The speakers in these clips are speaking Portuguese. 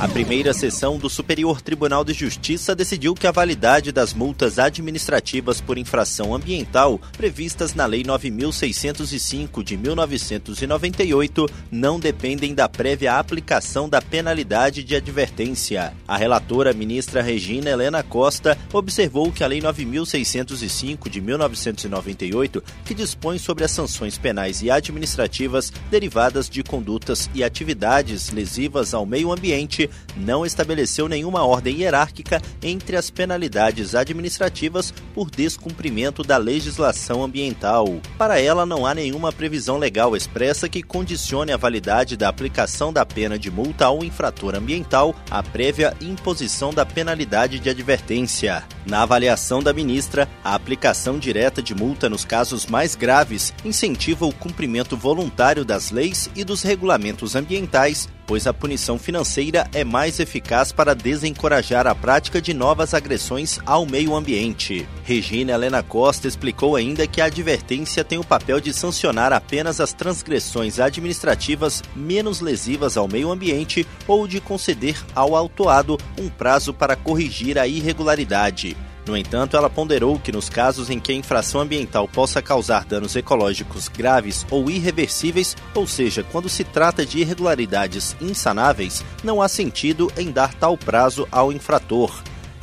A primeira sessão do Superior Tribunal de Justiça decidiu que a validade das multas administrativas por infração ambiental previstas na Lei 9605 de 1998 não dependem da prévia aplicação da penalidade de advertência. A relatora ministra Regina Helena Costa observou que a Lei 9605 de 1998, que dispõe sobre as sanções penais e administrativas derivadas de condutas e atividades lesivas ao meio ambiente, não estabeleceu nenhuma ordem hierárquica entre as penalidades administrativas por descumprimento da legislação ambiental. Para ela, não há nenhuma previsão legal expressa que condicione a validade da aplicação da pena de multa ao infrator ambiental à prévia imposição da penalidade de advertência. Na avaliação da ministra, a aplicação direta de multa nos casos mais graves incentiva o cumprimento voluntário das leis e dos regulamentos ambientais pois a punição financeira é mais eficaz para desencorajar a prática de novas agressões ao meio ambiente. Regina Helena Costa explicou ainda que a advertência tem o papel de sancionar apenas as transgressões administrativas menos lesivas ao meio ambiente ou de conceder ao autuado um prazo para corrigir a irregularidade. No entanto, ela ponderou que nos casos em que a infração ambiental possa causar danos ecológicos graves ou irreversíveis, ou seja, quando se trata de irregularidades insanáveis, não há sentido em dar tal prazo ao infrator.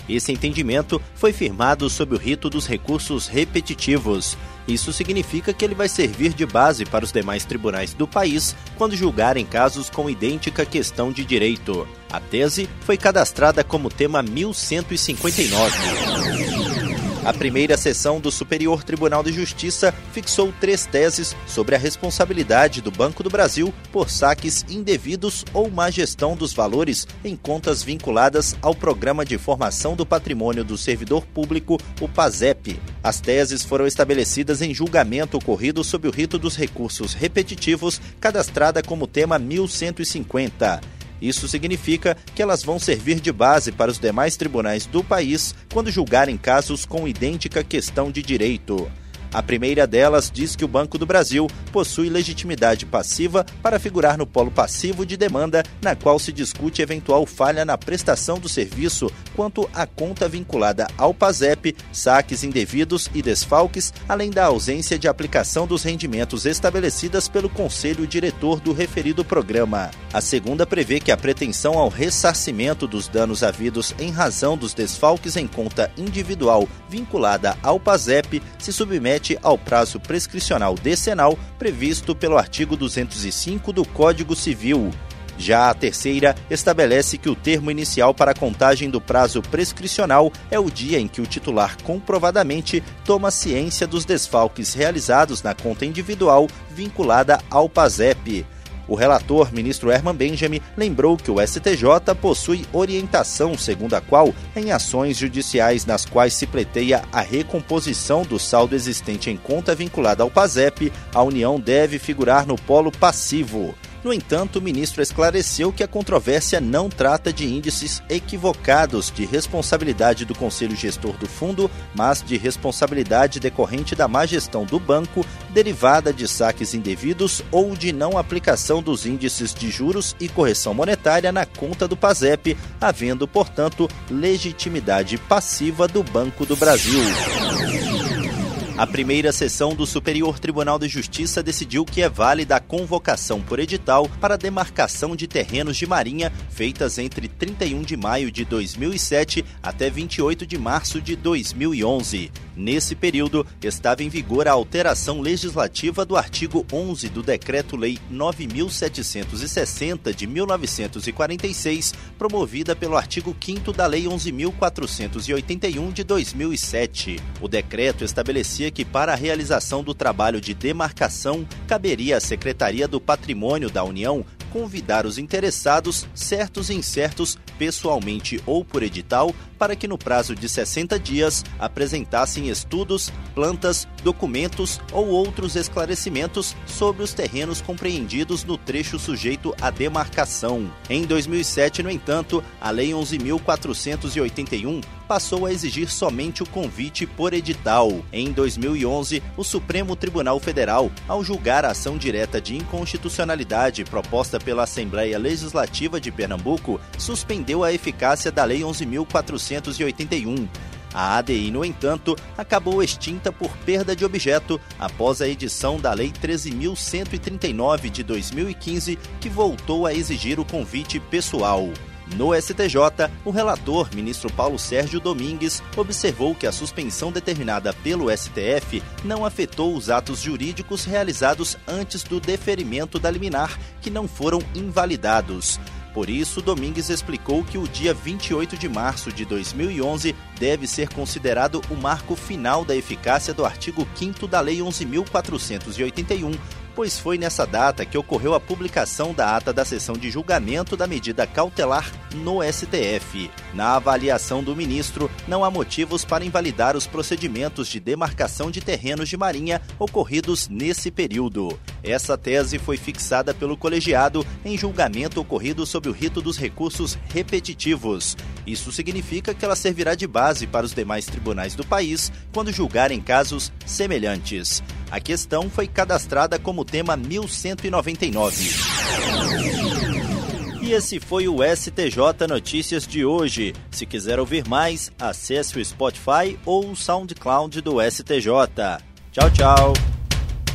Esse entendimento foi firmado sob o rito dos recursos repetitivos. Isso significa que ele vai servir de base para os demais tribunais do país quando julgarem casos com idêntica questão de direito. A tese foi cadastrada como tema 1159. A primeira sessão do Superior Tribunal de Justiça fixou três teses sobre a responsabilidade do Banco do Brasil por saques indevidos ou má gestão dos valores em contas vinculadas ao Programa de Formação do Patrimônio do Servidor Público, o PASEP. As teses foram estabelecidas em julgamento ocorrido sob o rito dos recursos repetitivos, cadastrada como tema 1150. Isso significa que elas vão servir de base para os demais tribunais do país quando julgarem casos com idêntica questão de direito. A primeira delas diz que o Banco do Brasil possui legitimidade passiva para figurar no polo passivo de demanda, na qual se discute eventual falha na prestação do serviço quanto à conta vinculada ao PASEP, saques indevidos e desfalques, além da ausência de aplicação dos rendimentos estabelecidas pelo Conselho Diretor do referido programa. A segunda prevê que a pretensão ao ressarcimento dos danos havidos em razão dos desfalques em conta individual vinculada ao PASEP se submete ao prazo prescricional decenal previsto pelo artigo 205 do Código Civil. Já a terceira estabelece que o termo inicial para a contagem do prazo prescricional é o dia em que o titular comprovadamente toma ciência dos desfalques realizados na conta individual vinculada ao PASEP. O relator, ministro Herman Benjamin, lembrou que o STJ possui orientação segundo a qual, em ações judiciais nas quais se pleiteia a recomposição do saldo existente em conta vinculada ao PASEP, a União deve figurar no polo passivo. No entanto, o ministro esclareceu que a controvérsia não trata de índices equivocados de responsabilidade do conselho gestor do fundo, mas de responsabilidade decorrente da má gestão do banco, derivada de saques indevidos ou de não aplicação dos índices de juros e correção monetária na conta do PASEP, havendo, portanto, legitimidade passiva do Banco do Brasil. A primeira sessão do Superior Tribunal de Justiça decidiu que é válida a convocação por edital para demarcação de terrenos de marinha feitas entre 31 de maio de 2007 até 28 de março de 2011. Nesse período, estava em vigor a alteração legislativa do artigo 11 do Decreto-Lei 9760 de 1946, promovida pelo artigo 5 da Lei 11481 de 2007. O decreto estabelecia que para a realização do trabalho de demarcação caberia à Secretaria do Patrimônio da União convidar os interessados, certos e incertos, pessoalmente ou por edital, para que no prazo de 60 dias apresentassem estudos, plantas, documentos ou outros esclarecimentos sobre os terrenos compreendidos no trecho sujeito à demarcação. Em 2007, no entanto, a Lei 11.481 passou a exigir somente o convite por edital. Em 2011, o Supremo Tribunal Federal, ao julgar a ação direta de inconstitucionalidade proposta pela Assembleia Legislativa de Pernambuco, suspendeu a eficácia da Lei 11.481. A ADI, no entanto, acabou extinta por perda de objeto após a edição da Lei 13.139 de 2015, que voltou a exigir o convite pessoal. No STJ, o relator, ministro Paulo Sérgio Domingues, observou que a suspensão determinada pelo STF não afetou os atos jurídicos realizados antes do deferimento da liminar, que não foram invalidados. Por isso, Domingues explicou que o dia 28 de março de 2011 deve ser considerado o marco final da eficácia do artigo 5 da Lei 11.481, pois foi nessa data que ocorreu a publicação da ata da sessão de julgamento da medida cautelar no STF. Na avaliação do ministro, não há motivos para invalidar os procedimentos de demarcação de terrenos de marinha ocorridos nesse período. Essa tese foi fixada pelo colegiado em julgamento ocorrido sob o rito dos recursos repetitivos. Isso significa que ela servirá de base para os demais tribunais do país quando julgarem casos semelhantes. A questão foi cadastrada como tema 1199. E esse foi o STJ Notícias de hoje. Se quiser ouvir mais, acesse o Spotify ou o SoundCloud do STJ. Tchau, tchau.